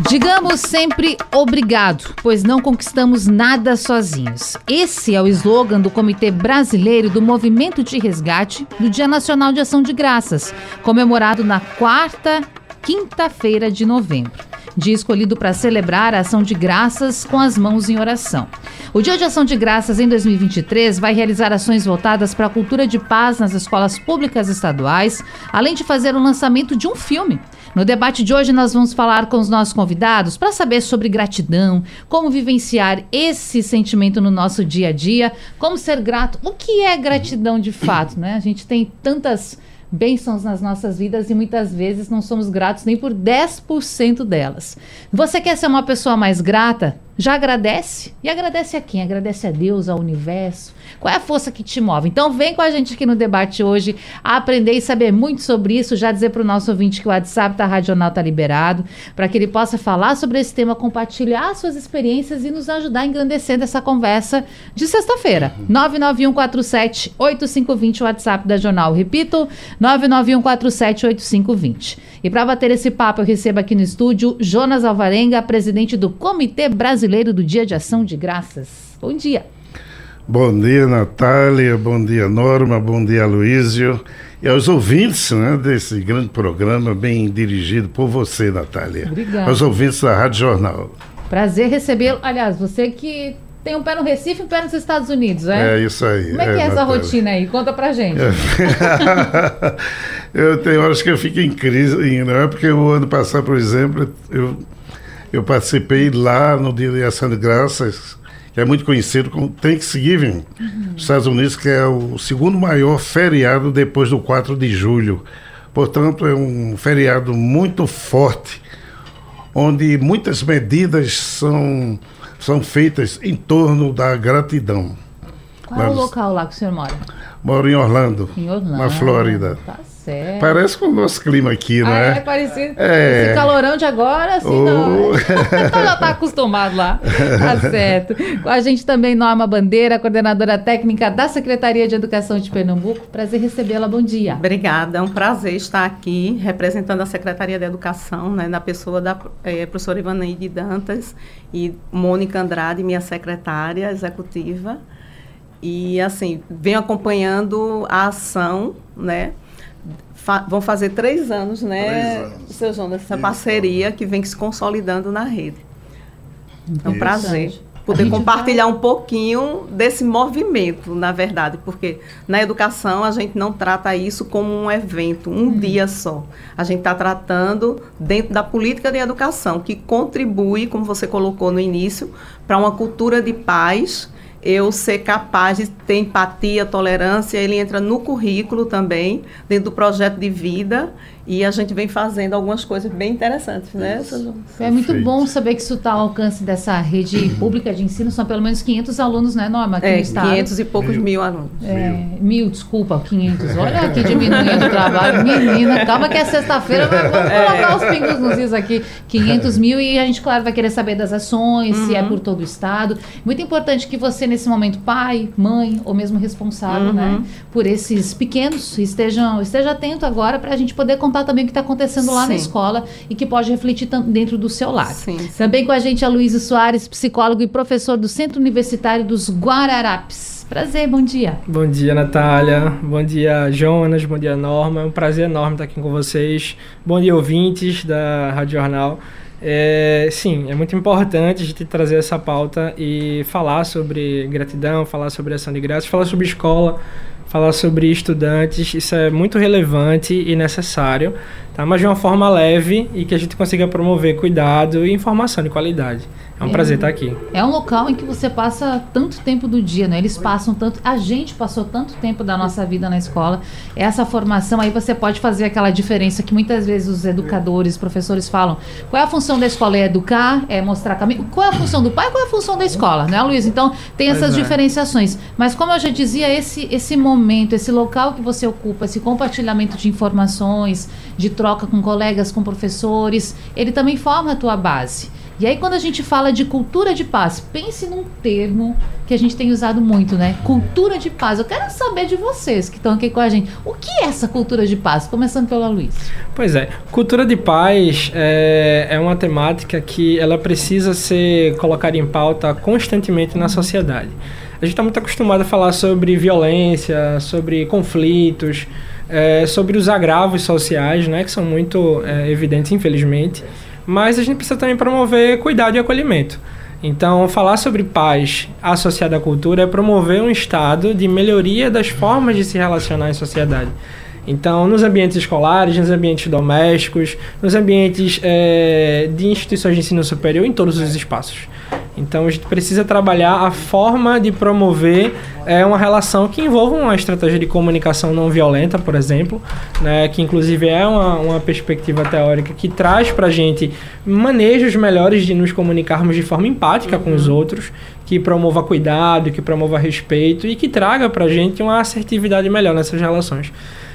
Digamos sempre obrigado, pois não conquistamos nada sozinhos. Esse é o slogan do Comitê Brasileiro do Movimento de Resgate do Dia Nacional de Ação de Graças, comemorado na quarta, quinta-feira de novembro. Dia escolhido para celebrar a ação de graças com as mãos em oração. O Dia de Ação de Graças em 2023 vai realizar ações voltadas para a cultura de paz nas escolas públicas estaduais, além de fazer o lançamento de um filme no debate de hoje, nós vamos falar com os nossos convidados para saber sobre gratidão, como vivenciar esse sentimento no nosso dia a dia, como ser grato. O que é gratidão de fato, né? A gente tem tantas bênçãos nas nossas vidas e muitas vezes não somos gratos nem por 10% delas. Você quer ser uma pessoa mais grata? Já agradece? E agradece a quem? Agradece a Deus, ao universo? Qual é a força que te move? Então vem com a gente aqui no debate hoje a aprender e saber muito sobre isso. Já dizer para o nosso ouvinte que o WhatsApp da Radional está liberado, para que ele possa falar sobre esse tema, compartilhar suas experiências e nos ajudar a engrandecer essa conversa de sexta-feira. 99147-8520, o WhatsApp da Jornal. Repito, 99147-8520. E para bater esse papo, eu recebo aqui no estúdio Jonas Alvarenga, presidente do Comitê Brasileiro Brasileiro do Dia de Ação de Graças. Bom dia. Bom dia, Natália. Bom dia, Norma. Bom dia, Luísio. E aos ouvintes né, desse grande programa, bem dirigido por você, Natália. Obrigada. Aos ouvintes da Rádio Jornal. Prazer recebê-lo. Aliás, você que tem um pé no Recife e um pé nos Estados Unidos, é? É isso aí. Como é, é que é essa Natália. rotina aí? Conta pra gente. É. eu tenho horas que eu fico em crise, não é porque o ano passado, por exemplo, eu eu participei lá no Dia de Ação de Graças, que é muito conhecido como Thanksgiving, uhum. nos Estados Unidos, que é o segundo maior feriado depois do 4 de julho. Portanto, é um feriado muito forte, onde muitas medidas são, são feitas em torno da gratidão. Qual é o local lá que o senhor mora? Moro em Orlando, em Orlando na Flórida. Tá certo. Parece com o nosso clima aqui, ah, é? É parecido. É. Esse calorão de agora, assim, oh. não. já tá acostumado lá. Tá certo. Com a gente também Norma Bandeira, coordenadora técnica da Secretaria de Educação de Pernambuco. Prazer recebê-la. Bom dia. Obrigada. É um prazer estar aqui representando a Secretaria de Educação, né, na pessoa da é, professora Ivaneide Dantas e Mônica Andrade, minha secretária executiva. E, assim, venho acompanhando a ação, né? Fa vão fazer três anos, né, três anos. seu Jonas, essa Isso. parceria que vem se consolidando na rede. É um prazer poder compartilhar um pouquinho desse movimento, na verdade, porque na educação a gente não trata isso como um evento, um hum. dia só. A gente está tratando dentro da política de educação, que contribui, como você colocou no início, para uma cultura de paz eu ser capaz de ter empatia, tolerância, ele entra no currículo também, dentro do projeto de vida, e a gente vem fazendo algumas coisas bem interessantes, né? É muito Perfeito. bom saber que isso está ao alcance dessa rede pública de ensino, são pelo menos 500 alunos, né, Norma, aqui é, no estado. 500 e poucos mil, mil alunos. É, mil. mil. desculpa, 500. Olha aqui diminuindo o trabalho. Menina, calma que é sexta-feira, vamos colocar é. os pingos nos is aqui. 500 mil e a gente, claro, vai querer saber das ações, uhum. se é uhum. por todo o estado. Muito importante que você, nesse momento, pai, mãe ou mesmo responsável, né, uhum. né, por esses pequenos, estejam, esteja atento agora para a gente poder contar também o que está acontecendo lá Sim. na escola e que pode refletir dentro do seu lar. Sim, sim. Também com a gente a Luísa Soares, psicólogo e professor do Centro Universitário dos Guararapes. Prazer, bom dia. Bom dia, Natália. Bom dia, Jonas. Bom dia, Norma. É um prazer enorme estar aqui com vocês. Bom dia, ouvintes da Rádio Jornal. É, sim, é muito importante a gente trazer essa pauta e falar sobre gratidão, falar sobre ação de graças, falar sobre escola, falar sobre estudantes, isso é muito relevante e necessário, tá? mas de uma forma leve e que a gente consiga promover cuidado e informação de qualidade. É um é, prazer estar aqui. É um local em que você passa tanto tempo do dia, né? Eles passam tanto, a gente passou tanto tempo da nossa vida na escola. Essa formação aí você pode fazer aquela diferença que muitas vezes os educadores, professores falam. Qual é a função da escola? É educar, é mostrar caminho. Qual é a função do pai? Qual é a função da escola, né, Luiz? Então tem essas é. diferenciações. Mas como eu já dizia, esse esse momento momento, esse local que você ocupa, esse compartilhamento de informações, de troca com colegas, com professores, ele também forma a tua base. E aí, quando a gente fala de cultura de paz, pense num termo que a gente tem usado muito, né? Cultura de paz. Eu quero saber de vocês que estão aqui com a gente. O que é essa cultura de paz? Começando pelo Luiz. Pois é, cultura de paz é, é uma temática que ela precisa ser colocada em pauta constantemente na sociedade. A gente está muito acostumado a falar sobre violência, sobre conflitos, é, sobre os agravos sociais, né, que são muito é, evidentes, infelizmente mas a gente precisa também promover cuidado e acolhimento. Então, falar sobre paz associada à cultura é promover um estado de melhoria das formas de se relacionar em sociedade. Então, nos ambientes escolares, nos ambientes domésticos, nos ambientes é, de instituições de ensino superior, em todos os espaços. Então, a gente precisa trabalhar a forma de promover é, uma relação que envolva uma estratégia de comunicação não violenta, por exemplo, né, que inclusive é uma, uma perspectiva teórica que traz para a gente manejos melhores de nos comunicarmos de forma empática com os uhum. outros, que promova cuidado, que promova respeito e que traga para a gente uma assertividade melhor nessas relações.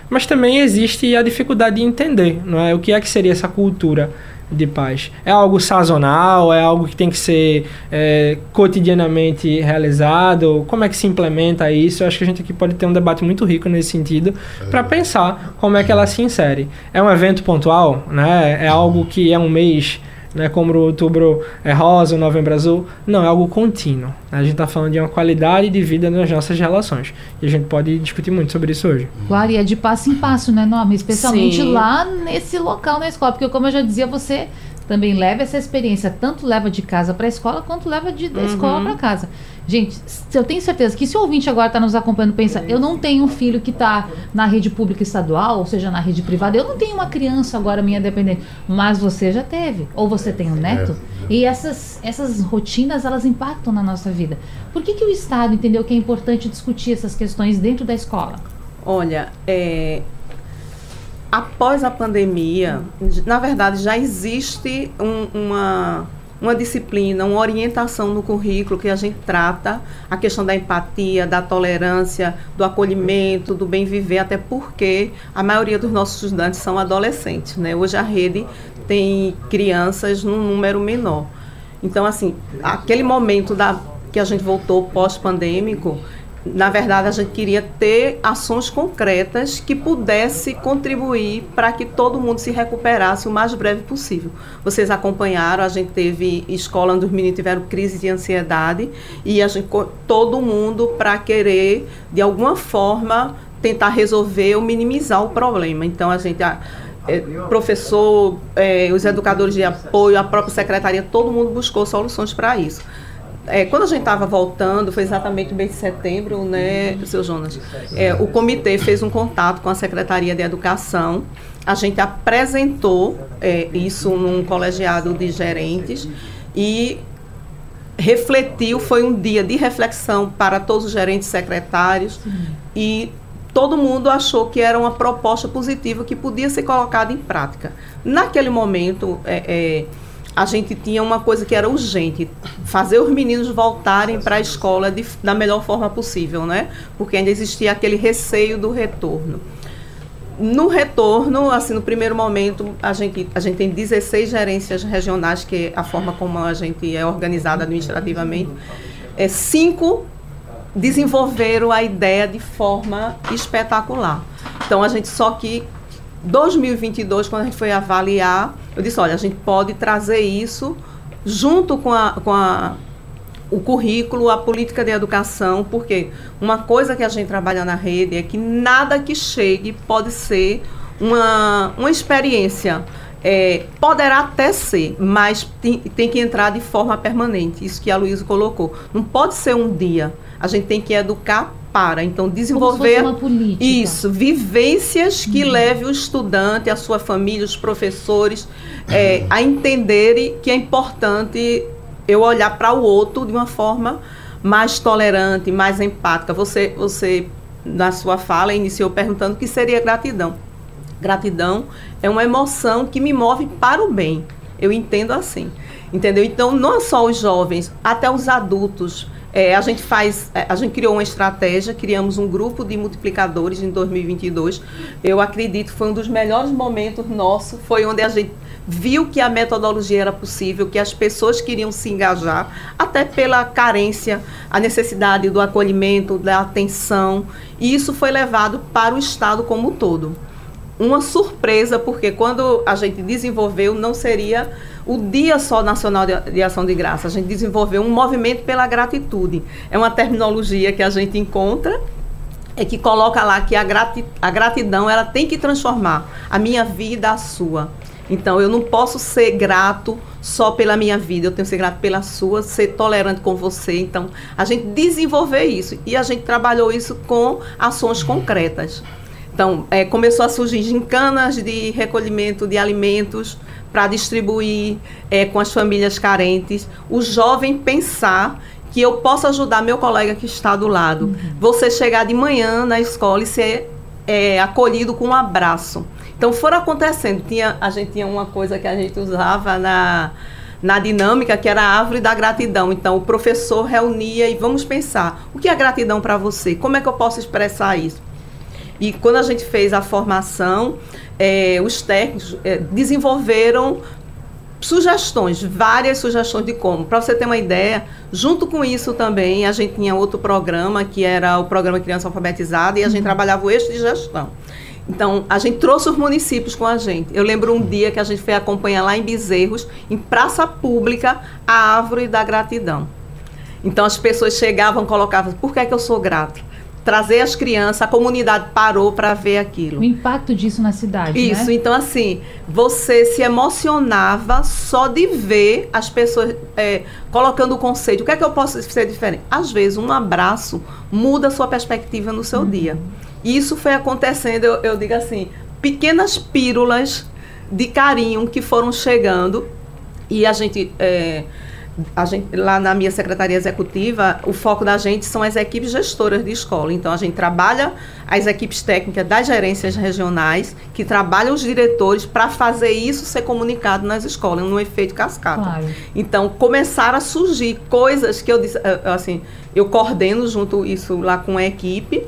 Mas também existe a dificuldade de entender não é? o que é que seria essa cultura de paz? É algo sazonal? É algo que tem que ser é, cotidianamente realizado? Como é que se implementa isso? Eu acho que a gente aqui pode ter um debate muito rico nesse sentido é. para pensar como é que ela se insere. É um evento pontual? Né? É algo que é um mês né, como o outubro é rosa, o novembro azul. Não, é algo contínuo. A gente está falando de uma qualidade de vida nas nossas relações. E a gente pode discutir muito sobre isso hoje. Claro, e é de passo em passo, né, Norma? Especialmente Sim. lá nesse local na escola. Porque, como eu já dizia, você também leva essa experiência, tanto leva de casa para a escola, quanto leva de, da uhum. escola para casa. Gente, eu tenho certeza que se o ouvinte agora está nos acompanhando pensa, eu não tenho um filho que está na rede pública estadual, ou seja, na rede privada, eu não tenho uma criança agora minha dependente, mas você já teve, ou você tem um neto, é. e essas, essas rotinas, elas impactam na nossa vida. Por que, que o Estado entendeu que é importante discutir essas questões dentro da escola? Olha, é, após a pandemia, na verdade, já existe um, uma uma disciplina, uma orientação no currículo que a gente trata a questão da empatia, da tolerância, do acolhimento, do bem viver, até porque a maioria dos nossos estudantes são adolescentes, né? Hoje a rede tem crianças num número menor. Então, assim, aquele momento da, que a gente voltou pós-pandêmico, na verdade, a gente queria ter ações concretas que pudesse contribuir para que todo mundo se recuperasse o mais breve possível. Vocês acompanharam, a gente teve escola onde os meninos tiveram crise de ansiedade e a gente, todo mundo para querer, de alguma forma, tentar resolver ou minimizar o problema. Então, a gente. A, é, professor, é, os educadores de apoio, a própria secretaria, todo mundo buscou soluções para isso é, quando a gente estava voltando, foi exatamente no mês de setembro, né, seu Jonas? É, o comitê fez um contato com a Secretaria de Educação. A gente apresentou é, isso num colegiado de gerentes e refletiu, foi um dia de reflexão para todos os gerentes secretários e todo mundo achou que era uma proposta positiva que podia ser colocada em prática. Naquele momento, é, é, a gente tinha uma coisa que era urgente, fazer os meninos voltarem para a escola de, da melhor forma possível, né? Porque ainda existia aquele receio do retorno. No retorno, assim, no primeiro momento, a gente, a gente tem 16 gerências regionais, que é a forma como a gente é organizada administrativamente. É, cinco desenvolveram a ideia de forma espetacular. Então, a gente só que 2022, quando a gente foi avaliar, eu disse, olha, a gente pode trazer isso junto com, a, com a, o currículo, a política de educação, porque uma coisa que a gente trabalha na rede é que nada que chegue pode ser uma, uma experiência. É, poderá até ser, mas tem, tem que entrar de forma permanente. Isso que a Luísa colocou. Não pode ser um dia. A gente tem que educar para. Então, desenvolver isso, vivências que uhum. leve o estudante, a sua família, os professores é, a entenderem que é importante eu olhar para o outro de uma forma mais tolerante, mais empática. Você, você na sua fala iniciou perguntando o que seria gratidão. Gratidão é uma emoção que me move para o bem. Eu entendo assim. Entendeu? Então, não só os jovens, até os adultos é, a gente faz, é, a gente criou uma estratégia, criamos um grupo de multiplicadores em 2022. Eu acredito foi um dos melhores momentos nosso, foi onde a gente viu que a metodologia era possível, que as pessoas queriam se engajar, até pela carência, a necessidade do acolhimento, da atenção, e isso foi levado para o Estado como um todo. Uma surpresa, porque quando a gente desenvolveu, não seria o Dia Só Nacional de, Ação de Graça. A gente desenvolveu um movimento pela gratitude. É uma terminologia que a gente encontra é que coloca lá que a, grati a gratidão ela tem que transformar a minha vida a sua. Então eu não posso ser grato só pela minha vida, eu tenho que ser grato pela sua, ser tolerante com você. Então a gente desenvolver isso e a gente trabalhou isso com ações concretas. Então é, começou a surgir gincanas de recolhimento de alimentos para distribuir é, com as famílias carentes, o jovem pensar que eu posso ajudar meu colega que está do lado. Uhum. Você chegar de manhã na escola e ser é, acolhido com um abraço. Então foram acontecendo. Tinha, a gente tinha uma coisa que a gente usava na, na dinâmica, que era a árvore da gratidão. Então o professor reunia e vamos pensar, o que é gratidão para você? Como é que eu posso expressar isso? E quando a gente fez a formação, é, os técnicos é, desenvolveram sugestões, várias sugestões de como. Para você ter uma ideia, junto com isso também a gente tinha outro programa que era o programa Criança Alfabetizada e a gente uhum. trabalhava o eixo de gestão. Então, a gente trouxe os municípios com a gente. Eu lembro um dia que a gente foi acompanhar lá em Bezerros, em praça pública, a árvore da gratidão. Então, as pessoas chegavam, colocavam, por que, é que eu sou grato? Trazer as crianças, a comunidade parou para ver aquilo. O impacto disso na cidade. Isso, né? então assim, você se emocionava só de ver as pessoas é, colocando o conceito. O que é que eu posso ser diferente? Às vezes, um abraço muda a sua perspectiva no seu uhum. dia. Isso foi acontecendo, eu, eu digo assim, pequenas pílulas de carinho que foram chegando e a gente. É, a gente, lá na minha secretaria executiva, o foco da gente são as equipes gestoras de escola. Então, a gente trabalha as equipes técnicas das gerências regionais, que trabalham os diretores para fazer isso ser comunicado nas escolas, num efeito cascata. Claro. Então, começaram a surgir coisas que eu disse, assim, eu coordeno junto isso lá com a equipe.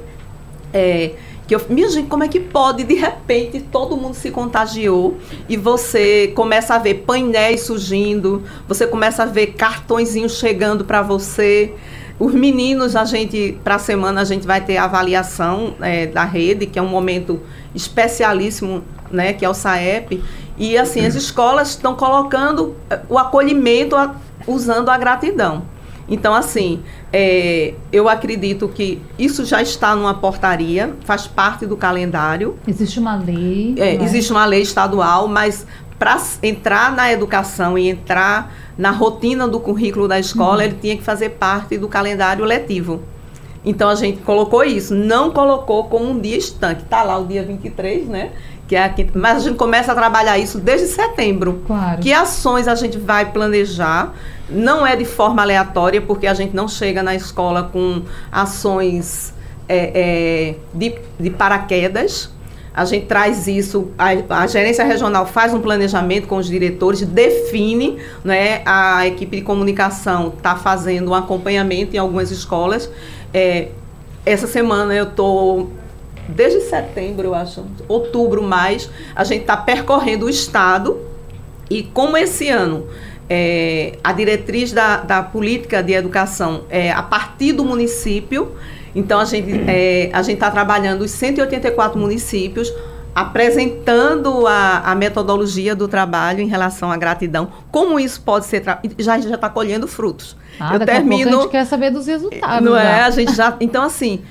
É, que eu, minha gente, como é que pode, de repente, todo mundo se contagiou e você começa a ver painéis surgindo, você começa a ver cartõezinhos chegando para você. Os meninos, a gente, para a semana, a gente vai ter a avaliação é, da rede, que é um momento especialíssimo, né, que é o SAEP. E, assim, as escolas estão colocando é, o acolhimento a, usando a gratidão. Então, assim, é, eu acredito que isso já está numa portaria, faz parte do calendário. Existe uma lei. É, né? Existe uma lei estadual, mas para entrar na educação e entrar na rotina do currículo da escola, uhum. ele tinha que fazer parte do calendário letivo. Então a gente colocou isso, não colocou como um dia estanque. Está lá o dia 23, né? Que é aqui, mas a gente começa a trabalhar isso desde setembro. Claro. Que ações a gente vai planejar? Não é de forma aleatória, porque a gente não chega na escola com ações é, é, de, de paraquedas. A gente traz isso, a, a, gerência regional faz um planejamento com os diretores, define, né, a equipe de comunicação está fazendo um acompanhamento em algumas escolas. É, essa semana eu estou desde setembro, eu acho, outubro mais, a gente está percorrendo o estado e como esse ano é, a diretriz da, da política de educação é a partir do município, então a gente é, a gente está trabalhando os 184 municípios apresentando a, a, metodologia do trabalho em relação à gratidão, como isso pode ser já já está colhendo frutos. Ah, eu termino. A, a gente quer saber dos resultados. Não é? A gente já. Então assim,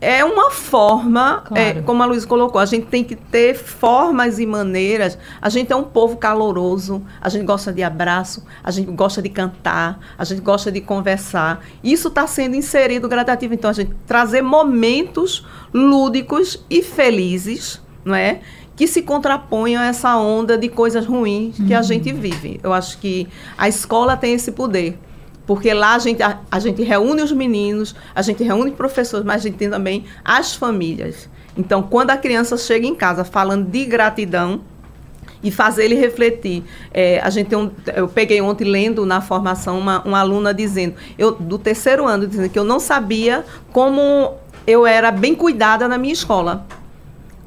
é uma forma, é, claro. é, como a Luísa colocou, a gente tem que ter formas e maneiras. A gente é um povo caloroso, a gente gosta de abraço, a gente gosta de cantar, a gente gosta de conversar. Isso está sendo inserido gradativo. Então, a gente trazer momentos lúdicos e felizes, não é? Que se contraponham a essa onda de coisas ruins que uhum. a gente vive. Eu acho que a escola tem esse poder porque lá a gente, a, a, gente reúne os meninos, a gente reúne professores, mas a gente tem também as famílias. Então, quando a criança chega em casa falando de gratidão, e fazer ele refletir. É, a gente um, eu peguei ontem lendo na formação uma, uma aluna dizendo, eu do terceiro ano dizendo que eu não sabia como eu era bem cuidada na minha escola.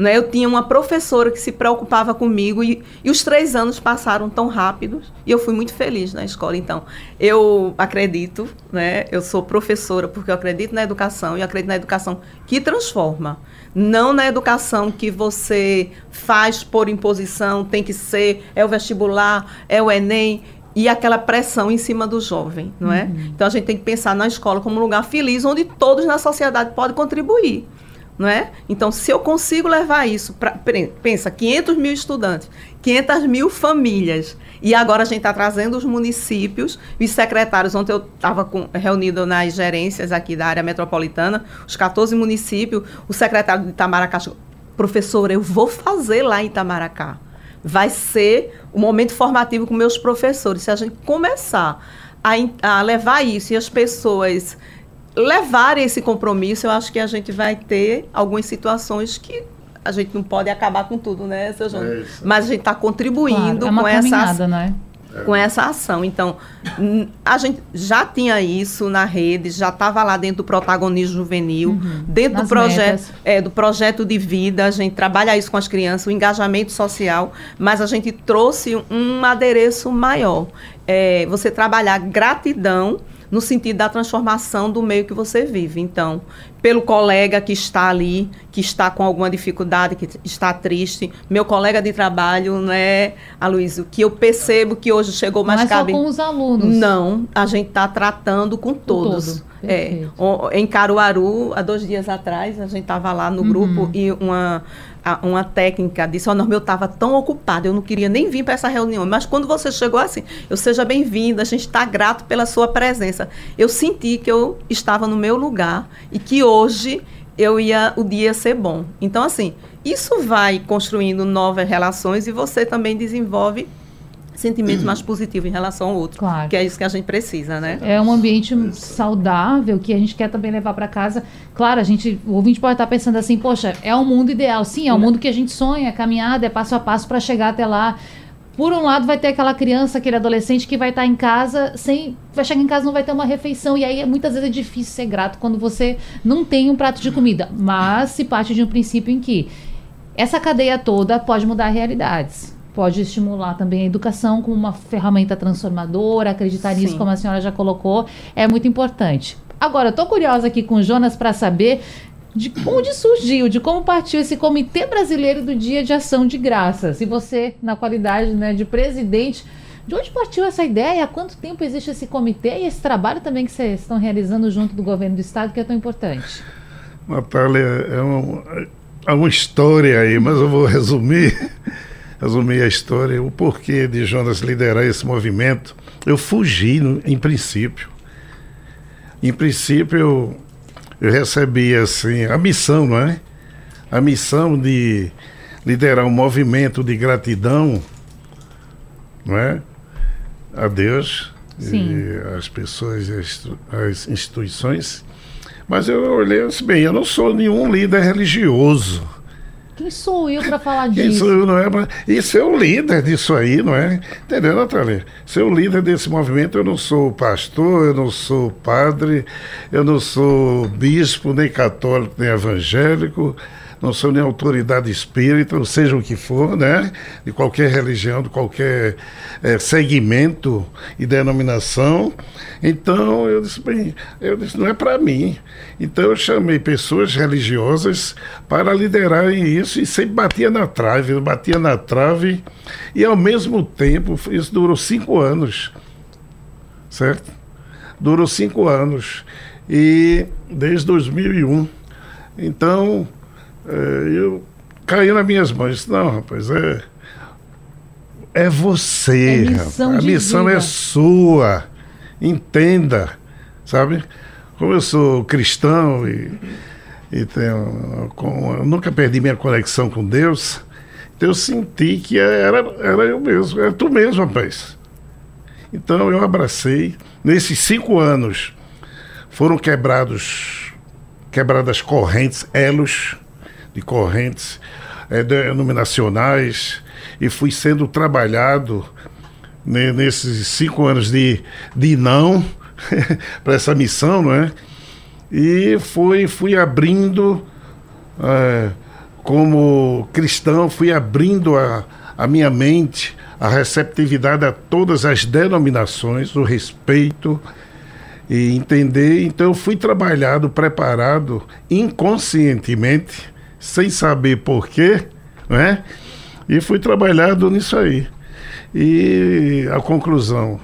Né? Eu tinha uma professora que se preocupava comigo e, e os três anos passaram tão rápidos e eu fui muito feliz na escola. Então, eu acredito, né? eu sou professora porque eu acredito na educação e acredito na educação que transforma. Não na educação que você faz por imposição, tem que ser, é o vestibular, é o Enem e aquela pressão em cima do jovem, não é? Uhum. Então a gente tem que pensar na escola como um lugar feliz onde todos na sociedade podem contribuir não é? Então, se eu consigo levar isso para. Pensa, 500 mil estudantes, 500 mil famílias, e agora a gente está trazendo os municípios, os secretários. Ontem eu estava reunido nas gerências aqui da área metropolitana, os 14 municípios, o secretário de Itamaracá professor, eu vou fazer lá em Itamaracá. Vai ser o um momento formativo com meus professores. Se a gente começar a, a levar isso e as pessoas levar esse compromisso, eu acho que a gente vai ter algumas situações que a gente não pode acabar com tudo, né, seu João? É Mas a gente está contribuindo claro, é com essa né? com essa ação. Então, a gente já tinha isso na rede, já estava lá dentro do protagonismo juvenil, uhum. dentro do projeto, é, do projeto de vida, a gente trabalha isso com as crianças, o engajamento social, mas a gente trouxe um adereço maior. É, você trabalhar gratidão no sentido da transformação do meio que você vive. Então, pelo colega que está ali, que está com alguma dificuldade, que está triste, meu colega de trabalho, né, Aloysio, que eu percebo que hoje chegou mais Não é cabe... só com os alunos. Não, a gente está tratando com todos. Todo. É, em Caruaru, há dois dias atrás, a gente estava lá no uhum. grupo e uma uma técnica disse, ó, oh, Norma, eu estava tão ocupada, eu não queria nem vir para essa reunião, mas quando você chegou assim, eu seja bem-vinda, a gente está grato pela sua presença. Eu senti que eu estava no meu lugar e que hoje eu ia, o dia ia ser bom. Então, assim, isso vai construindo novas relações e você também desenvolve sentimento mais positivo em relação ao outro. Claro. Que é isso que a gente precisa, né? É um ambiente saudável que a gente quer também levar para casa. Claro, a gente, o ouvinte pode estar pensando assim, poxa, é um mundo ideal. Sim, é um mundo que a gente sonha, é caminhada, é passo a passo para chegar até lá. Por um lado, vai ter aquela criança, aquele adolescente que vai estar em casa sem. Vai chegar em casa não vai ter uma refeição. E aí, muitas vezes, é difícil ser grato quando você não tem um prato de comida. Mas se parte de um princípio em que essa cadeia toda pode mudar realidades pode estimular também a educação como uma ferramenta transformadora, acreditar Sim. nisso, como a senhora já colocou, é muito importante. Agora, eu estou curiosa aqui com o Jonas para saber de onde surgiu, de como partiu esse Comitê Brasileiro do Dia de Ação de Graças. E você, na qualidade né, de presidente, de onde partiu essa ideia? Há quanto tempo existe esse comitê e esse trabalho também que vocês estão realizando junto do governo do Estado, que é tão importante? Natália, é, um, é uma história aí, mas eu vou resumir resumir a história, o porquê de Jonas liderar esse movimento. Eu fugi, no, em princípio. Em princípio, eu, eu recebi assim, a missão, não é? A missão de liderar um movimento de gratidão, não é? A Deus, Sim. e as pessoas, as, as instituições. Mas eu olhei assim, bem, eu não sou nenhum líder religioso. Quem sou eu para falar disso? Quem sou eu, não é? E ser o líder disso aí, não é? Entendeu, Natália? Ser o líder desse movimento, eu não sou pastor, eu não sou padre, eu não sou bispo, nem católico, nem evangélico não sou nem autoridade espírita, ou seja o que for, né? De qualquer religião, de qualquer é, segmento e denominação. Então eu disse, bem, eu disse, não é para mim. Então eu chamei pessoas religiosas para liderarem isso e sempre batia na trave, batia na trave, e ao mesmo tempo, isso durou cinco anos, certo? Durou cinco anos. E desde 2001. Então, eu caí nas minhas mãos. Disse, não, rapaz, é, é você. É missão a missão vida. é sua. Entenda, sabe? Como eu sou cristão e, e tenho, com, eu nunca perdi minha conexão com Deus, então eu senti que era, era eu mesmo, era tu mesmo, rapaz. Então eu abracei. Nesses cinco anos foram quebrados, quebradas correntes, elos de correntes é, denominacionais e fui sendo trabalhado né, nesses cinco anos de, de não para essa missão, não é? E fui, fui abrindo, é, como cristão, fui abrindo a, a minha mente, a receptividade a todas as denominações, o respeito e entender. Então, eu fui trabalhado, preparado inconscientemente, sem saber porquê, né? E fui trabalhado nisso aí. E a conclusão.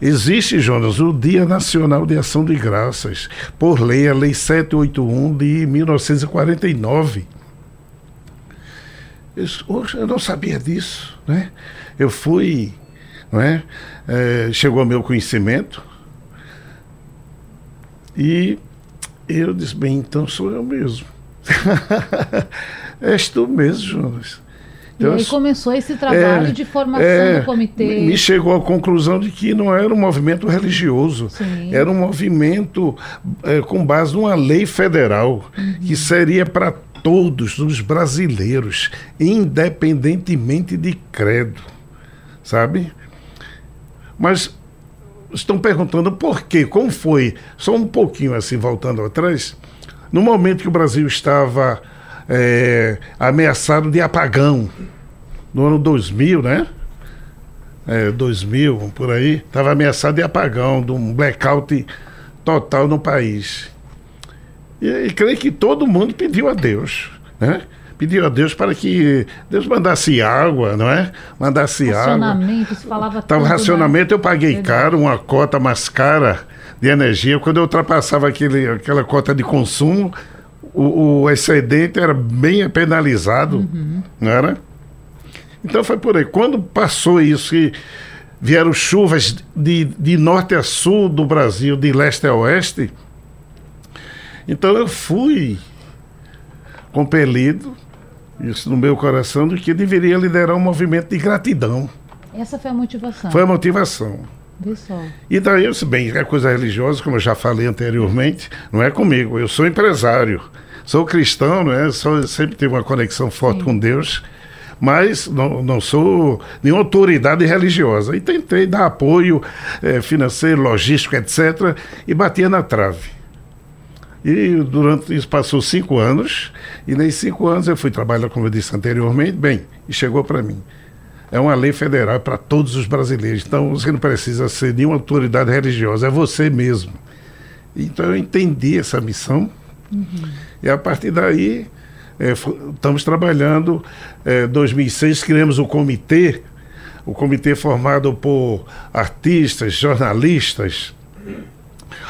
Existe, Jonas, o Dia Nacional de Ação de Graças, por lei, a Lei 781 de 1949. Eu, eu não sabia disso, né? Eu fui, não é? é chegou ao meu conhecimento e eu disse, bem, então sou eu mesmo. És tu mesmo, Jonas. Então, e aí começou esse trabalho é, de formação é, do comitê. Me chegou à conclusão de que não era um movimento religioso, Sim. era um movimento é, com base numa lei federal uhum. que seria para todos os brasileiros, independentemente de credo, sabe? Mas estão perguntando por quê, como foi? Só um pouquinho assim, voltando atrás, no momento que o Brasil estava é, ameaçado de apagão. No ano 2000, né? É, 2000, por aí, estava ameaçado de apagão, de um blackout total no país. E, e creio que todo mundo pediu a Deus, né? Pediu a Deus para que Deus mandasse água, não é? Mandasse racionamento, água. se falava Tava tudo, racionamento, né? eu paguei Verdade. caro, uma cota mais cara de energia. Quando eu ultrapassava aquele, aquela cota de consumo, o, o excedente era bem penalizado, uhum. não era? Então foi por aí. Quando passou isso e vieram chuvas de, de norte a sul do Brasil, de leste a oeste, então eu fui compelido, isso no meu coração, de que deveria liderar um movimento de gratidão. Essa foi a motivação. Foi a motivação. E daí, disse, bem, é coisa religiosa, como eu já falei anteriormente, não é comigo. Eu sou empresário, sou cristão, não é? Sou, sempre tive uma conexão forte Sim. com Deus, mas não, não sou nenhuma autoridade religiosa. E tentei dar apoio é, financeiro, logístico, etc., e batia na trave. E durante isso passou cinco anos, e nesses cinco anos eu fui trabalhar, como eu disse anteriormente, bem, e chegou para mim é uma lei federal para todos os brasileiros. Então você não precisa ser nenhuma autoridade religiosa, é você mesmo. Então eu entendi essa missão uhum. e a partir daí é, estamos trabalhando. Em é, 2006 criamos o comitê, o comitê formado por artistas, jornalistas,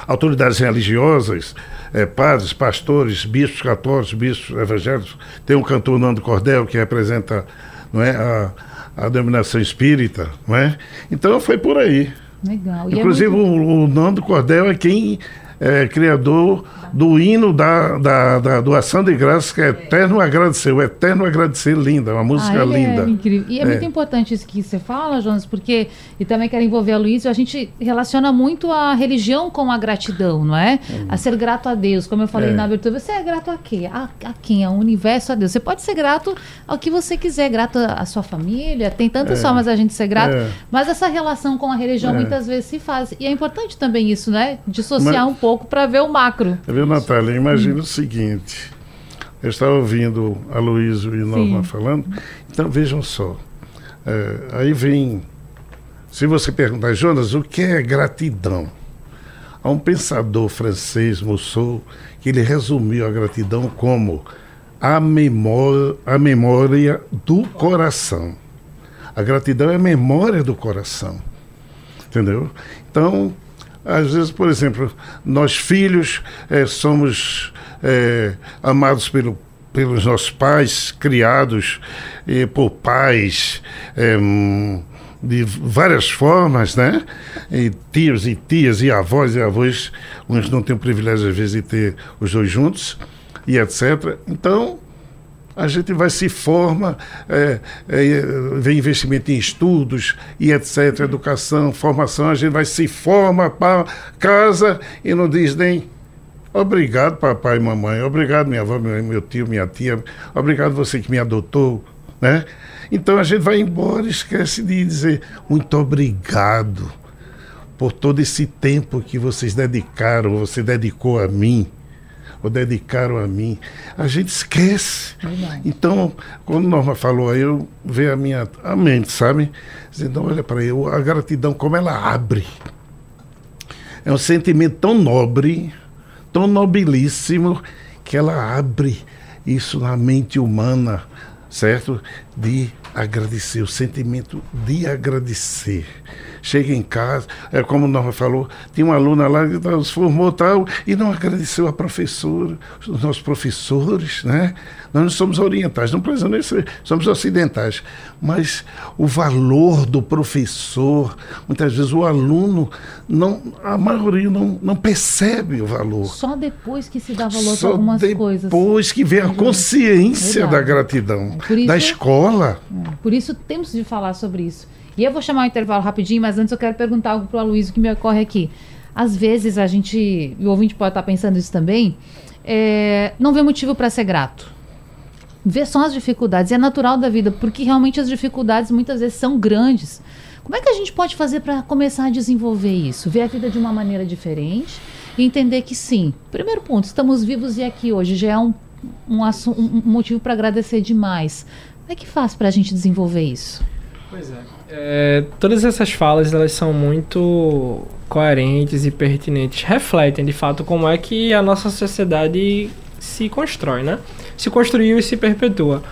autoridades religiosas, é, padres, pastores, bispos católicos, bispos evangélicos. Tem um cantor Nando Cordel que representa não é, a a denominação espírita, não é? Então foi por aí. Legal. É Inclusive é muito... o, o Nando Cordel é quem é criador do hino da, da, da doação de graças, que é Eterno Agradecer, o Eterno Agradecer, linda, uma música ah, linda. É incrível. E é, é, muito importante isso que você fala, Jonas, porque, e também quero envolver a Luísa, a gente relaciona muito a religião com a gratidão, não é? Hum. A ser grato a Deus, como eu falei é. na abertura, você é grato a quê? A, a quem? Ao universo, a Deus. Você pode ser grato ao que você quiser, grato à sua família, tem tantas é. formas a gente ser grato, é. mas essa relação com a religião é. muitas vezes se faz. E é importante também isso, né? Dissociar mas, um pouco para ver o macro. Viu, Natália? Imagina hum. o seguinte. Eu estava ouvindo a Luísa e Norma Sim. falando. Então, vejam só. É, aí vem. Se você perguntar, Jonas, o que é gratidão? Há um pensador francês, Mousseau, que ele resumiu a gratidão como a memória, a memória do coração. A gratidão é a memória do coração. Entendeu? Então, às vezes, por exemplo, nós filhos é, somos é, amados pelo, pelos nossos pais, criados eh, por pais é, de várias formas, né? E tios e tias e avós e avós, uns não têm o privilégio às vezes de ter os dois juntos e etc. Então, a gente vai se forma, é, é, vem investimento em estudos e etc, educação, formação, a gente vai se forma para casa e não diz nem obrigado papai e mamãe, obrigado minha avó, meu, meu tio, minha tia, obrigado você que me adotou, né? Então a gente vai embora e esquece de dizer muito obrigado por todo esse tempo que vocês dedicaram, você dedicou a mim, ou dedicaram a mim. A gente esquece. Então, quando Norma falou aí, eu vejo a minha a mente, sabe? Dizendo, olha para eu, a gratidão, como ela abre. É um sentimento tão nobre, tão nobilíssimo, que ela abre isso na mente humana, certo? De agradecer, o sentimento de agradecer chega em casa, é como o Norma falou, tinha uma aluna lá que se formou tal e não agradeceu a professora, os nossos professores, né? Nós não somos orientais, não precisamos ser, somos ocidentais. Mas o valor do professor, muitas vezes o aluno, não, a maioria não, não percebe o valor. Só depois que se dá valor para algumas coisas. Depois que vem a consciência da gratidão, é, isso, da escola. É, por isso temos de falar sobre isso. E eu vou chamar o intervalo rapidinho, mas antes eu quero perguntar algo para o que me ocorre aqui. Às vezes a gente, e o ouvinte pode estar pensando isso também, é, não vê motivo para ser grato. Vê só as dificuldades. E é natural da vida, porque realmente as dificuldades muitas vezes são grandes. Como é que a gente pode fazer para começar a desenvolver isso? Ver a vida de uma maneira diferente e entender que sim. Primeiro ponto, estamos vivos e aqui hoje já é um, um, um motivo para agradecer demais. Como é que faz para a gente desenvolver isso? Pois é. É. Todas essas falas elas são muito coerentes e pertinentes. Refletem de fato como é que a nossa sociedade se constrói, né? Se construiu e se perpetua.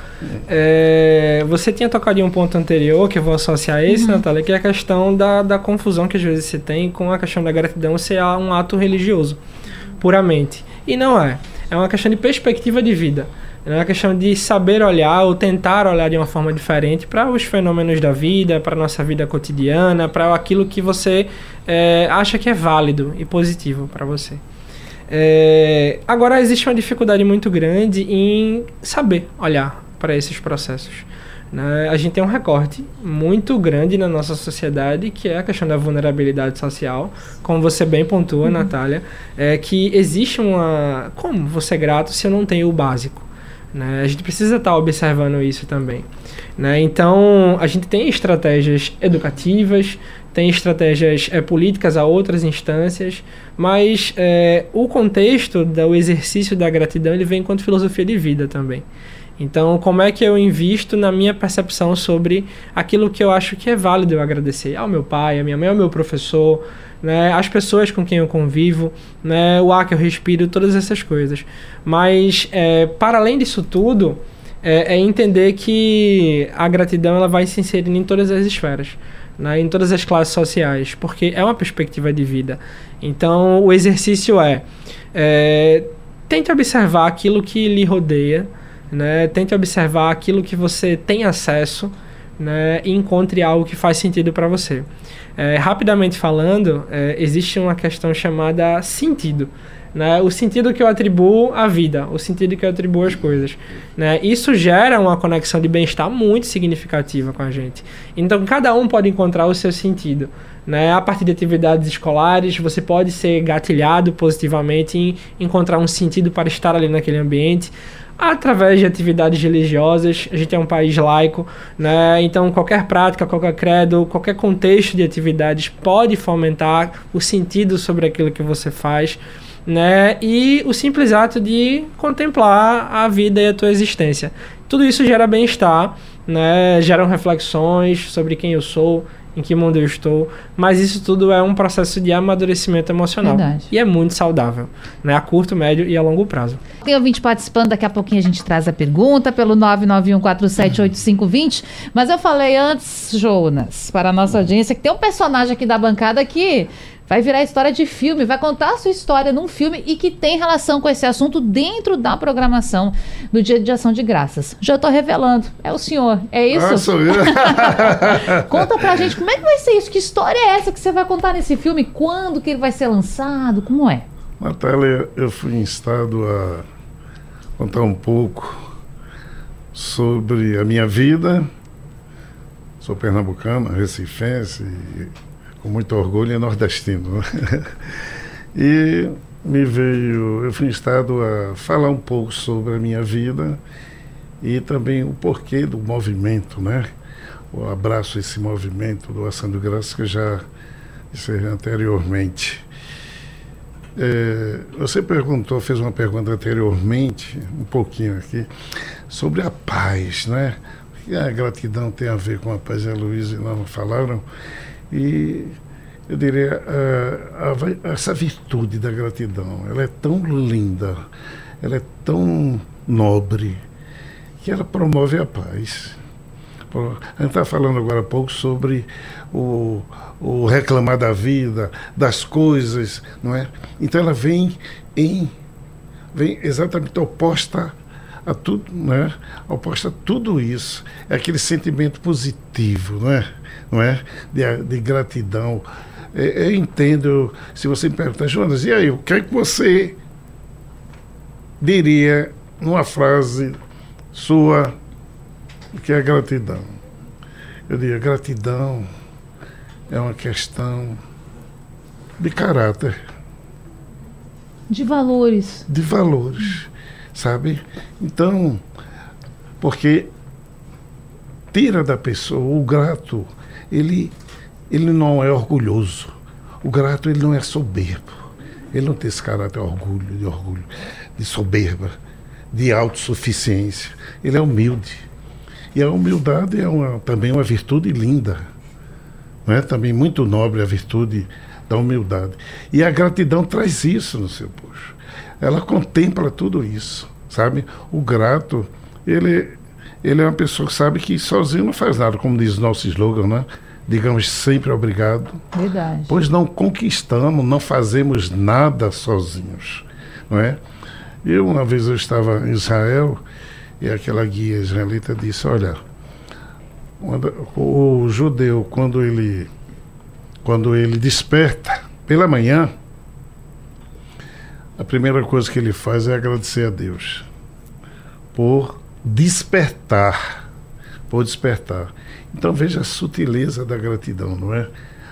É, você tinha tocado em um ponto anterior, que eu vou associar a esse, uhum. Natália, que é a questão da, da confusão que às vezes se tem com a questão da gratidão ser um ato religioso, puramente. E não é. É uma questão de perspectiva de vida. É uma questão de saber olhar ou tentar olhar de uma forma diferente para os fenômenos da vida, para a nossa vida cotidiana, para aquilo que você é, acha que é válido e positivo para você. É, agora, existe uma dificuldade muito grande em saber olhar para esses processos. Né? A gente tem um recorte muito grande na nossa sociedade, que é a questão da vulnerabilidade social, como você bem pontua, uhum. Natália, é que existe uma. Como você é grato se eu não tenho o básico? Né? A gente precisa estar observando isso também. Né? Então, a gente tem estratégias educativas, tem estratégias é, políticas a outras instâncias, mas é, o contexto do exercício da gratidão ele vem enquanto filosofia de vida também. Então, como é que eu invisto na minha percepção sobre aquilo que eu acho que é válido eu agradecer ao meu pai, à minha mãe, ao meu professor, né, as pessoas com quem eu convivo, né, o ar que eu respiro, todas essas coisas. Mas, é, para além disso tudo, é, é, entender que a gratidão ela vai se inserindo em todas as esferas, né, em todas as classes sociais, porque é uma perspectiva de vida. Então, o exercício é, é tente observar aquilo que lhe rodeia, né, tente observar aquilo que você tem acesso, né, e encontre algo que faz sentido para você. É, rapidamente falando, é, existe uma questão chamada sentido. Né? O sentido que eu atribuo à vida, o sentido que eu atribuo às coisas. Né? Isso gera uma conexão de bem-estar muito significativa com a gente. Então, cada um pode encontrar o seu sentido. Né? A partir de atividades escolares, você pode ser gatilhado positivamente em encontrar um sentido para estar ali naquele ambiente através de atividades religiosas. A gente é um país laico, né? Então qualquer prática, qualquer credo, qualquer contexto de atividades pode fomentar o sentido sobre aquilo que você faz, né? E o simples ato de contemplar a vida e a tua existência. Tudo isso gera bem-estar, né? Geram reflexões sobre quem eu sou, em que mundo eu estou, mas isso tudo é um processo de amadurecimento emocional. Verdade. E é muito saudável, né? A curto, médio e a longo prazo. Tem ouvinte participando, daqui a pouquinho a gente traz a pergunta pelo 991478520, mas eu falei antes, Jonas, para a nossa audiência, que tem um personagem aqui da bancada que vai virar história de filme, vai contar a sua história num filme e que tem relação com esse assunto dentro da programação do Dia de Ação de Graças. Já estou revelando, é o senhor, é isso? Ah, sou eu. Conta pra gente como é que vai ser isso, que história é essa que você vai contar nesse filme, quando que ele vai ser lançado, como é? Natália, eu fui instado a contar um pouco sobre a minha vida. Sou pernambucano, recifense, com muito orgulho, é nordestino. Né? e me veio, eu fui instado a falar um pouco sobre a minha vida e também o porquê do movimento, né? O abraço esse movimento do Ação de Graça que eu já disse anteriormente. É, você perguntou, fez uma pergunta anteriormente, um pouquinho aqui, sobre a paz, né? O que a gratidão tem a ver com a paz? A Luísa e Norma falaram. E eu diria, a, a, essa virtude da gratidão, ela é tão linda, ela é tão nobre, que ela promove a paz. A gente está falando agora há pouco sobre o, o reclamar da vida, das coisas, não é? Então ela vem em vem exatamente oposta a tudo, né? Oposta a tudo isso. É aquele sentimento positivo, não é? Não é? De, de gratidão. É, eu entendo, se você me perguntar, Jonas, e aí, o que é que você diria numa frase sua que é gratidão? Eu diria, gratidão é uma questão de caráter. De valores. De valores, sabe? Então, porque tira da pessoa o grato, ele, ele não é orgulhoso. O grato, ele não é soberbo. Ele não tem esse caráter de orgulho, de orgulho, de soberba, de autossuficiência. Ele é humilde. E a humildade é uma, também uma virtude linda não é? Também muito nobre a virtude da humildade. E a gratidão traz isso no seu puxo. Ela contempla tudo isso, sabe? O grato, ele, ele é uma pessoa que sabe que sozinho não faz nada, como diz o nosso slogan, né? Digamos sempre obrigado. Verdade. Pois não conquistamos, não fazemos nada sozinhos, não é? Eu, uma vez eu estava em Israel e aquela guia israelita disse, olha, o judeu, quando ele, quando ele desperta pela manhã, a primeira coisa que ele faz é agradecer a Deus por despertar, por despertar. Então veja a sutileza da gratidão, não é?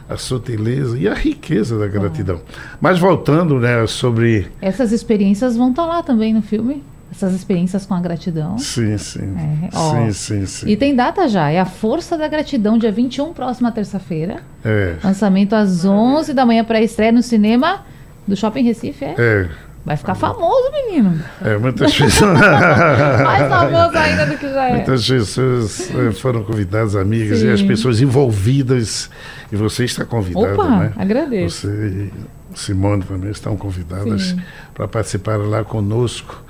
A sutileza e a riqueza da gratidão. Mas voltando, né, sobre essas experiências vão estar lá também no filme essas experiências com a gratidão. Sim, sim. É, sim, sim, sim. E tem data já, é a Força da Gratidão, dia 21, próxima terça-feira. É. Lançamento às 11 da manhã para estreia no cinema do Shopping Recife, é? É. Vai ficar famoso, menino. É, muitas pessoas. Mais famoso ainda do que já é. Muitas pessoas eh, foram convidadas, amigas, Sim. e as pessoas envolvidas. E você está convidada, Opa, né? agradeço. Você e Simone também estão convidadas para participar lá conosco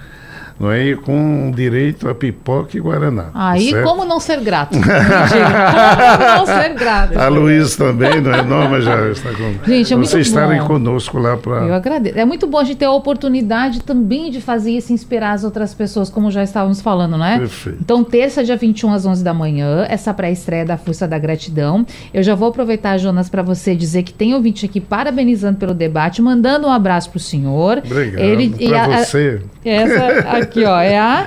não é? E com direito a pipoca e guaraná. Aí, certo? como não ser grato? como não ser grato? A Luiz também, não é? Norma já está com. Gente, é muito Vocês estarem conosco lá para. Eu agradeço. É muito bom a gente ter a oportunidade também de fazer isso, inspirar as outras pessoas, como já estávamos falando, não é? Perfeito. Então, terça, dia 21 às 11 da manhã, essa pré-estreia da Força da Gratidão. Eu já vou aproveitar, Jonas, para você dizer que tem ouvinte aqui parabenizando pelo debate, mandando um abraço para o senhor. Obrigado. Ele, para você. A, essa aqui, ó, é a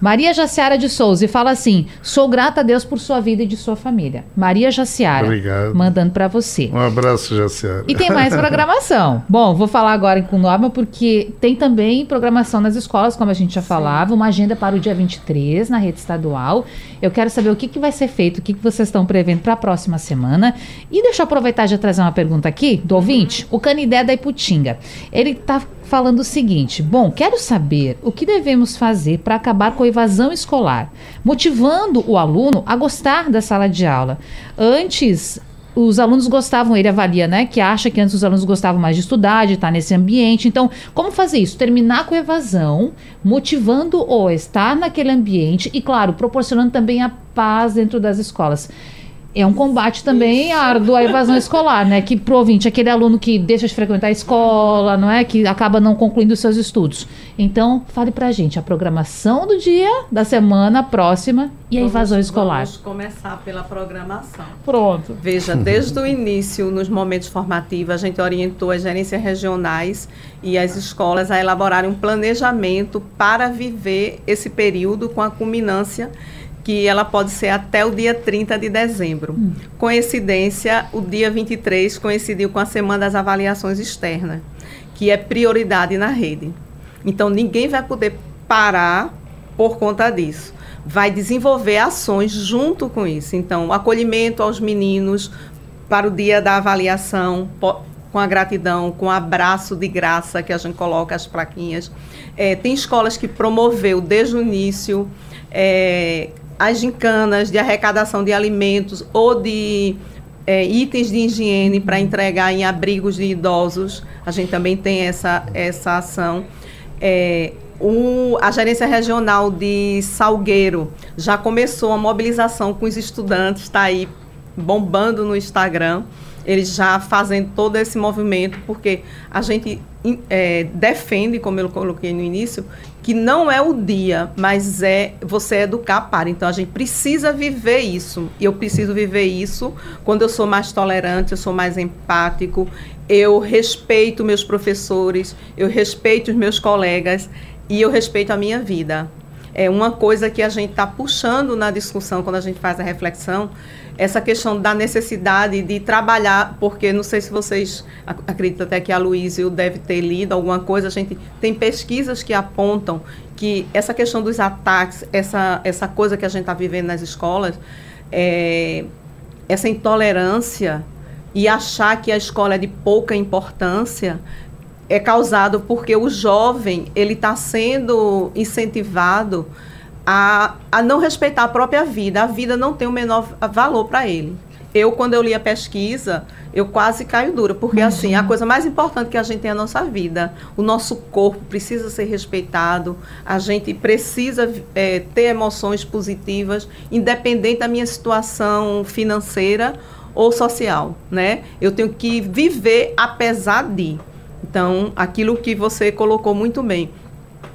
Maria Jaciara de Souza e fala assim: sou grata a Deus por sua vida e de sua família. Maria Jaciara. Obrigado. Mandando para você. Um abraço, Jaciara. E tem mais programação. Bom, vou falar agora com Norma, porque tem também programação nas escolas, como a gente já Sim. falava, uma agenda para o dia 23 na rede estadual. Eu quero saber o que, que vai ser feito, o que, que vocês estão prevendo para a próxima semana. E deixa eu aproveitar de trazer uma pergunta aqui do ouvinte, o Canidé da Iputinga. Ele está falando o seguinte: bom, quero saber o que devemos fazer para acabar com a evasão escolar, motivando o aluno a gostar da sala de aula. Antes, os alunos gostavam, ele avalia, né? Que acha que antes os alunos gostavam mais de estudar, de estar nesse ambiente. Então, como fazer isso? Terminar com a evasão, motivando o estar naquele ambiente e, claro, proporcionando também a paz dentro das escolas é um combate também árduo à evasão escolar, né? Que pro ouvinte, aquele aluno que deixa de frequentar a escola, não é? Que acaba não concluindo os seus estudos. Então, fale pra gente a programação do dia, da semana próxima e a evasão escolar. Vamos começar pela programação. Pronto. Veja, desde o início, nos momentos formativos, a gente orientou as gerências regionais e as escolas a elaborarem um planejamento para viver esse período com a culminância que ela pode ser até o dia 30 de dezembro. Hum. Coincidência, o dia 23 coincidiu com a Semana das Avaliações Externas, que é prioridade na rede. Então, ninguém vai poder parar por conta disso. vai desenvolver ações junto com isso. Então, acolhimento aos meninos para o dia da avaliação, com a gratidão, com o abraço de graça que a gente coloca as plaquinhas. É, tem escolas que promoveu desde o início é, as gincanas de arrecadação de alimentos ou de é, itens de higiene para entregar em abrigos de idosos. A gente também tem essa, essa ação. É, o, a gerência regional de Salgueiro já começou a mobilização com os estudantes, está aí bombando no Instagram eles já fazem todo esse movimento, porque a gente é, defende, como eu coloquei no início, que não é o dia, mas é você educar para. Então a gente precisa viver isso. E eu preciso viver isso quando eu sou mais tolerante, eu sou mais empático, eu respeito meus professores, eu respeito os meus colegas e eu respeito a minha vida. É uma coisa que a gente está puxando na discussão quando a gente faz a reflexão essa questão da necessidade de trabalhar, porque não sei se vocês acreditam até que a Luísa deve ter lido alguma coisa, a gente tem pesquisas que apontam que essa questão dos ataques, essa, essa coisa que a gente está vivendo nas escolas, é, essa intolerância e achar que a escola é de pouca importância é causado porque o jovem ele está sendo incentivado a, a não respeitar a própria vida. A vida não tem o menor valor para ele. Eu, quando eu li a pesquisa, eu quase caio dura, porque assim, a coisa mais importante que a gente tem é a nossa vida. O nosso corpo precisa ser respeitado, a gente precisa é, ter emoções positivas, independente da minha situação financeira ou social, né? Eu tenho que viver apesar de. Então, aquilo que você colocou muito bem.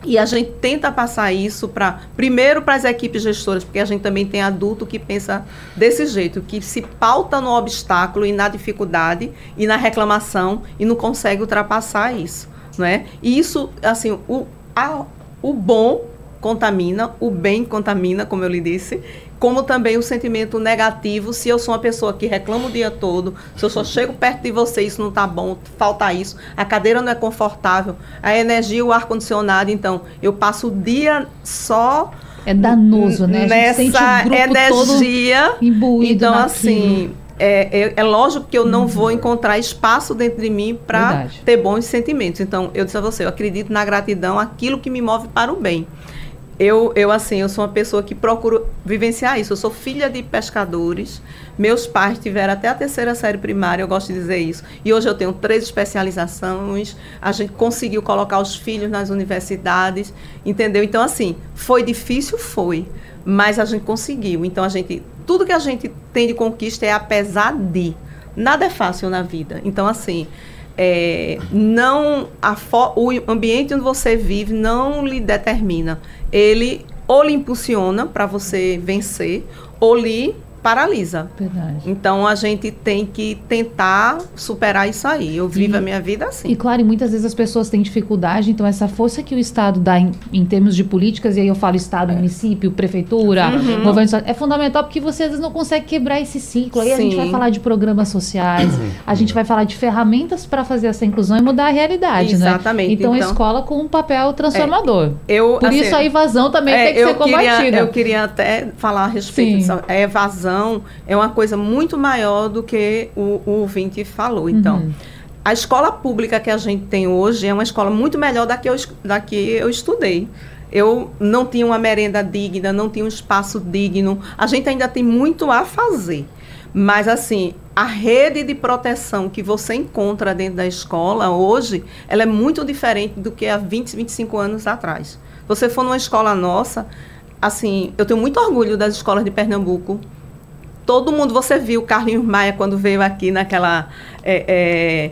E a gente tenta passar isso para, primeiro, para as equipes gestoras, porque a gente também tem adulto que pensa desse jeito, que se pauta no obstáculo e na dificuldade e na reclamação e não consegue ultrapassar isso. Né? E isso, assim, o, a, o bom contamina, o bem contamina, como eu lhe disse, como também o sentimento negativo, se eu sou uma pessoa que reclama o dia todo, se eu só chego perto de você, isso não está bom, falta isso, a cadeira não é confortável, a energia, o ar-condicionado, então, eu passo o dia só é danoso, né? Nessa energia. imbuído então, assim, é, é, é, lógico que eu não uhum. vou encontrar espaço dentro de mim para ter bons sentimentos. Então, eu disse a você, eu acredito na gratidão, aquilo que me move para o bem eu, eu, assim, eu sou uma pessoa que procuro vivenciar isso. Eu sou filha de pescadores. Meus pais tiveram até a terceira série primária, eu gosto de dizer isso. E hoje eu tenho três especializações. A gente conseguiu colocar os filhos nas universidades, entendeu? Então, assim, foi difícil? Foi. Mas a gente conseguiu. Então, a gente, tudo que a gente tem de conquista é apesar de. Nada é fácil na vida. Então, assim, é, não o ambiente onde você vive não lhe determina. Ele ou lhe impulsiona para você vencer, ou lhe paralisa. Verdade. Então a gente tem que tentar superar isso aí. Eu vivo e, a minha vida assim. E claro, e muitas vezes as pessoas têm dificuldade, então essa força que o Estado dá em, em termos de políticas, e aí eu falo Estado, é. município, prefeitura, uhum. governo, é fundamental porque você às vezes não consegue quebrar esse ciclo. Aí Sim. a gente vai falar de programas sociais, a gente vai falar de ferramentas para fazer essa inclusão e mudar a realidade, Exatamente. né? Exatamente. Então, então, a escola com um papel transformador. É, eu, Por assim, isso a evasão também é, tem que ser combatida. Queria, eu queria até falar a respeito disso. A evasão é uma coisa muito maior do que o, o ouvinte falou. Então, uhum. a escola pública que a gente tem hoje é uma escola muito melhor da que eu, da que eu estudei. Eu não tinha uma merenda digna, não tinha um espaço digno. A gente ainda tem muito a fazer. Mas, assim, a rede de proteção que você encontra dentro da escola hoje, ela é muito diferente do que há 20, 25 anos atrás. Você for numa escola nossa, assim, eu tenho muito orgulho das escolas de Pernambuco, todo mundo, você viu o Carlinhos Maia quando veio aqui naquela é, é,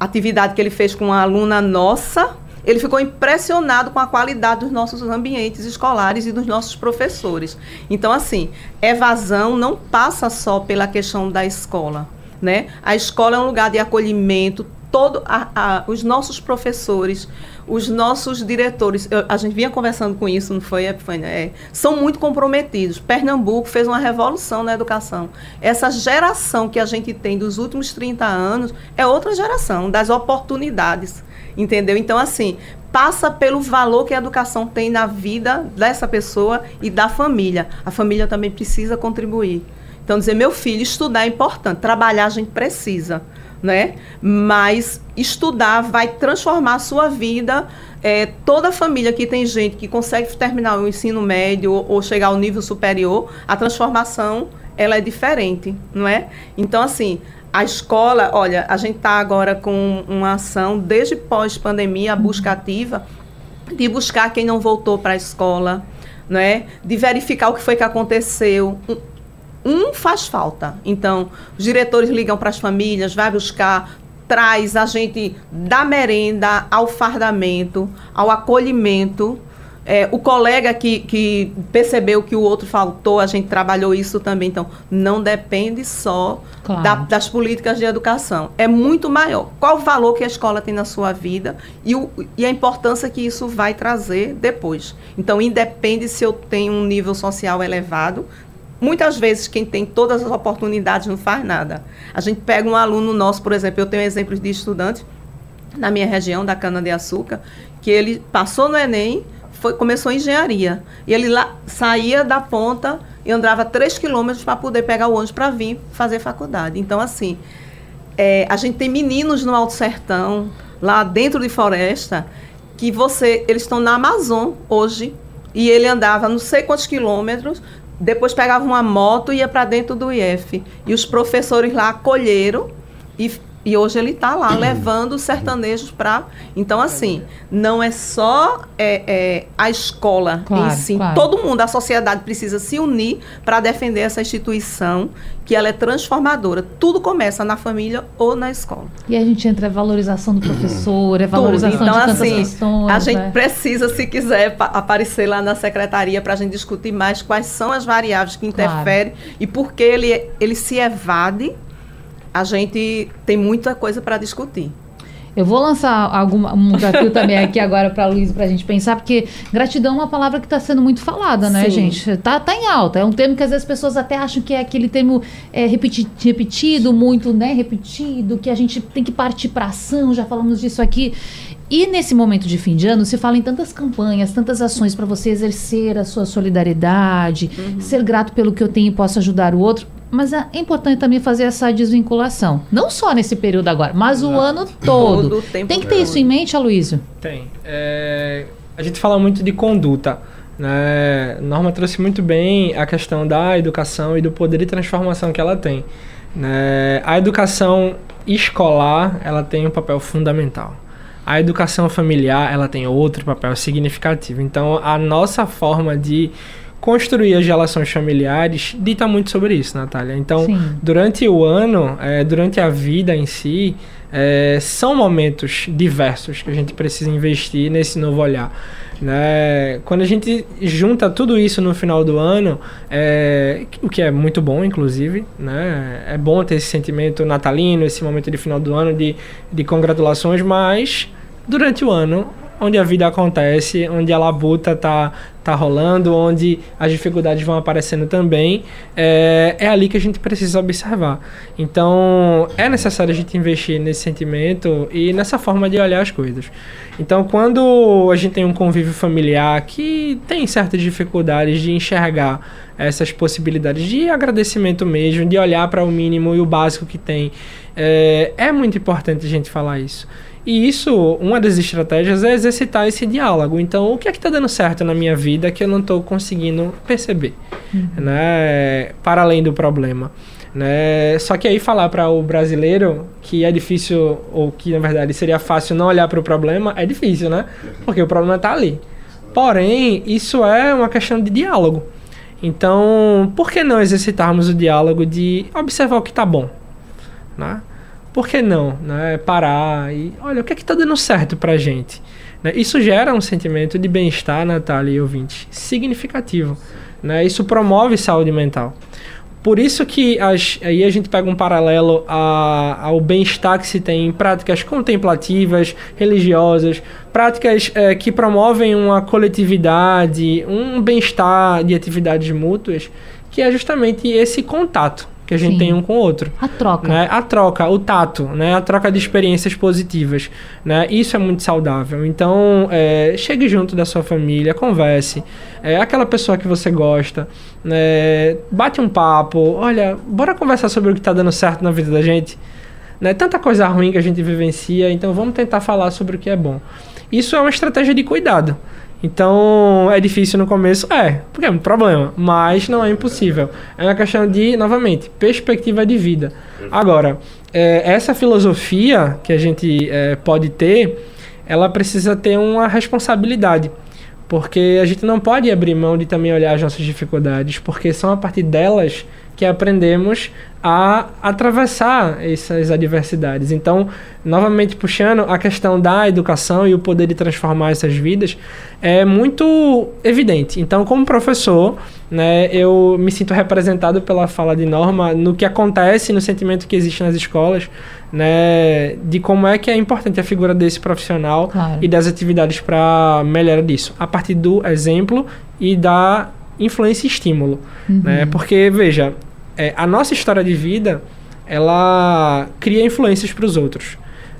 atividade que ele fez com uma aluna nossa, ele ficou impressionado com a qualidade dos nossos ambientes escolares e dos nossos professores. Então, assim, evasão não passa só pela questão da escola. Né? A escola é um lugar de acolhimento, todo a, a, os nossos professores, os nossos diretores, eu, a gente vinha conversando com isso, não foi, Epifânia? É, são muito comprometidos. Pernambuco fez uma revolução na educação. Essa geração que a gente tem dos últimos 30 anos é outra geração, das oportunidades, entendeu? Então, assim, passa pelo valor que a educação tem na vida dessa pessoa e da família. A família também precisa contribuir. Então, dizer, meu filho, estudar é importante, trabalhar a gente precisa, né? Mas estudar vai transformar a sua vida. É, toda família que tem gente que consegue terminar o ensino médio ou, ou chegar ao nível superior, a transformação ela é diferente, não é? Então, assim, a escola, olha, a gente está agora com uma ação, desde pós-pandemia, a busca ativa, de buscar quem não voltou para a escola, né? de verificar o que foi que aconteceu. Um, faz falta. Então, os diretores ligam para as famílias, vai buscar, traz a gente da merenda ao fardamento, ao acolhimento é, o colega que, que percebeu que o outro faltou, a gente trabalhou isso também. Então, não depende só claro. da, das políticas de educação. É muito maior. Qual o valor que a escola tem na sua vida e, o, e a importância que isso vai trazer depois. Então, independe se eu tenho um nível social elevado. Muitas vezes, quem tem todas as oportunidades não faz nada. A gente pega um aluno nosso, por exemplo, eu tenho exemplos de estudantes na minha região, da cana-de-açúcar, que ele passou no Enem foi, começou engenharia. E ele lá saía da ponta e andava 3 quilômetros para poder pegar o ônibus para vir fazer faculdade. Então, assim, é, a gente tem meninos no Alto Sertão, lá dentro de floresta, que você. Eles estão na Amazon hoje. E ele andava não sei quantos quilômetros, depois pegava uma moto e ia para dentro do IF. E os professores lá acolheram e e hoje ele está lá levando os sertanejos para. Então, assim, não é só é, é, a escola claro, em si. Claro. Todo mundo, a sociedade precisa se unir para defender essa instituição, que ela é transformadora. Tudo começa na família ou na escola. E a gente entra a valorização do professor, a valorização Tudo. então, de assim. A gente né? precisa, se quiser, aparecer lá na secretaria para a gente discutir mais quais são as variáveis que interferem claro. e por que ele, ele se evade a gente tem muita coisa para discutir. Eu vou lançar alguma, um desafio também aqui agora para a Luiz para a gente pensar, porque gratidão é uma palavra que está sendo muito falada, né, Sim. gente? Tá, tá em alta. É um termo que às vezes as pessoas até acham que é aquele termo é, repeti, repetido, muito, né, repetido, que a gente tem que partir para ação, já falamos disso aqui. E nesse momento de fim de ano, se fala em tantas campanhas, tantas ações para você exercer a sua solidariedade, uhum. ser grato pelo que eu tenho e posso ajudar o outro. Mas é importante também fazer essa desvinculação. Não só nesse período agora, mas Exato. o ano todo. todo Tem que ter todo. isso em mente, Aloysio? Tem. É, a gente fala muito de conduta. Né? Norma trouxe muito bem a questão da educação e do poder de transformação que ela tem. Né? A educação escolar ela tem um papel fundamental. A educação familiar ela tem outro papel significativo. Então, a nossa forma de construir as relações familiares dita muito sobre isso, Natália. Então, Sim. durante o ano, é, durante a vida em si, é, são momentos diversos que a gente precisa investir nesse novo olhar. Né? Quando a gente junta tudo isso no final do ano, é, o que é muito bom, inclusive, né? é bom ter esse sentimento natalino, esse momento de final do ano de, de congratulações, mas durante o ano onde a vida acontece, onde a labuta tá, tá rolando, onde as dificuldades vão aparecendo também, é, é ali que a gente precisa observar. Então, é necessário a gente investir nesse sentimento e nessa forma de olhar as coisas. Então, quando a gente tem um convívio familiar que tem certas dificuldades de enxergar essas possibilidades de agradecimento mesmo, de olhar para o mínimo e o básico que tem, é, é muito importante a gente falar isso. E isso, uma das estratégias é exercitar esse diálogo. Então, o que é que está dando certo na minha vida que eu não estou conseguindo perceber, uhum. né? Para além do problema. Né? Só que aí falar para o brasileiro que é difícil, ou que na verdade seria fácil não olhar para o problema, é difícil, né? Porque o problema está ali. Porém, isso é uma questão de diálogo. Então, por que não exercitarmos o diálogo de observar o que está bom? Né? Por que não né, parar e olha o que é que está dando certo para gente né? isso gera um sentimento de bem-estar Natália e ouvinte significativo né? isso promove saúde mental por isso que as, aí a gente pega um paralelo a, ao bem-estar que se tem em práticas contemplativas, religiosas, práticas é, que promovem uma coletividade, um bem-estar de atividades mútuas, que é justamente esse contato que a gente Sim. tem um com o outro. A troca. Né? A troca, o tato, né? a troca de experiências positivas. Né? Isso é muito saudável. Então, é, chegue junto da sua família, converse. É aquela pessoa que você gosta, né? bate um papo. Olha, bora conversar sobre o que está dando certo na vida da gente. Né? Tanta coisa ruim que a gente vivencia, então vamos tentar falar sobre o que é bom. Isso é uma estratégia de cuidado. Então, é difícil no começo? É, porque é um problema, mas não é impossível. É uma questão de, novamente, perspectiva de vida. Agora, é, essa filosofia que a gente é, pode ter, ela precisa ter uma responsabilidade. Porque a gente não pode abrir mão de também olhar as nossas dificuldades, porque são a partir delas que aprendemos a atravessar essas adversidades. Então, novamente puxando a questão da educação e o poder de transformar essas vidas é muito evidente. Então, como professor, né, eu me sinto representado pela fala de Norma no que acontece, no sentimento que existe nas escolas, né, de como é que é importante a figura desse profissional Claro. e das atividades para melhora disso, a partir do exemplo e da influência e estímulo, né? Porque veja, é, a nossa história de vida ela cria influências para os outros,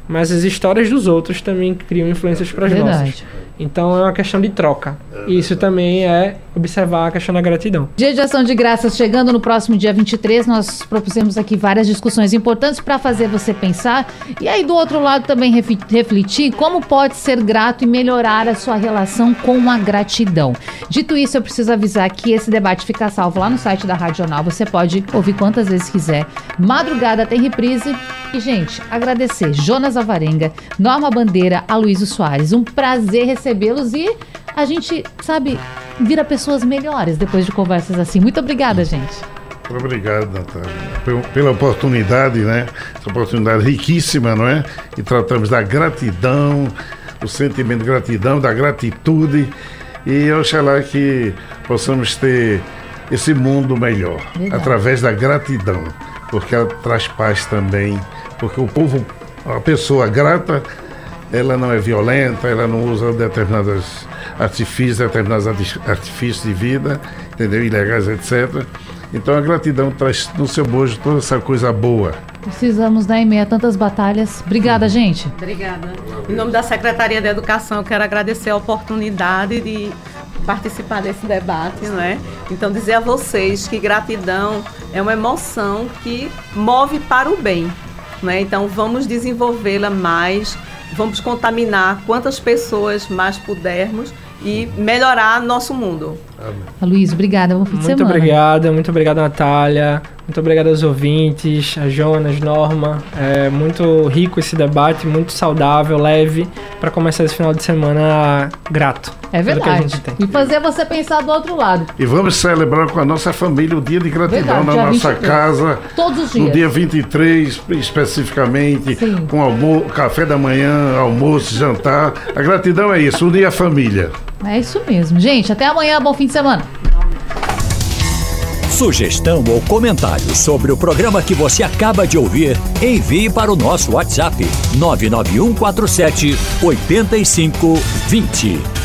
mas as histórias dos outros também criam influências para as nossas. Então é uma questão de troca. E isso também é observar a questão da gratidão. Dia de Ação de Graças chegando no próximo dia 23, nós propusemos aqui várias discussões importantes para fazer você pensar e aí do outro lado também refletir como pode ser grato e melhorar a sua relação com a gratidão. Dito isso, eu preciso avisar que esse debate fica salvo lá no site da Rádio Jornal. Você pode ouvir quantas vezes quiser. Madrugada tem reprise. E, gente, agradecer Jonas Alvarenga, Norma Bandeira, Aloysio Soares. Um prazer recebê-los e a gente, sabe, vira pessoas melhores depois de conversas assim. Muito obrigada, gente. Obrigado, Natália, pela- oportunidade, né? Essa oportunidade riquíssima, não é? E tratamos da gratidão, do sentimento de gratidão, da gratitude. E oxalá que possamos ter esse mundo melhor Verdade. através da gratidão, porque ela traz paz também. Porque o povo, a pessoa grata, ela não é violenta, ela não usa determinados artifícios, determinados arti- artifícios de vida, entendeu? Ilegais, etc. Então a gratidão traz no seu bojo toda essa coisa boa. Precisamos dar em meio a tantas batalhas. Obrigada, gente. Obrigada. Em nome da Secretaria de Educação, eu quero agradecer a oportunidade de participar desse debate, não é? Então dizer a vocês que gratidão é uma emoção que move para o bem, não é? Então vamos desenvolvê-la mais, vamos contaminar quantas pessoas mais pudermos e melhorar nosso mundo. Luiz, obrigada. Bom fim de Muito semana. obrigado, muito obrigado, Natália. Muito obrigado aos ouvintes, a Jonas, Norma. É muito rico esse debate, muito saudável, leve, para começar esse final de semana grato. É pelo que a verdade. gente tem. E fazer você pensar do outro lado. E vamos celebrar com a nossa família o dia de gratidão Verdade, na nossa 23. casa. Todos os No dias. dia 23, especificamente, Sim. com almo café da manhã, almoço, jantar. A gratidão é isso, unir a família. É isso mesmo. Gente, até amanhã. Bom fim de semana. Sugestão ou comentário sobre o programa que você acaba de ouvir, envie para o nosso WhatsApp 99147 8520.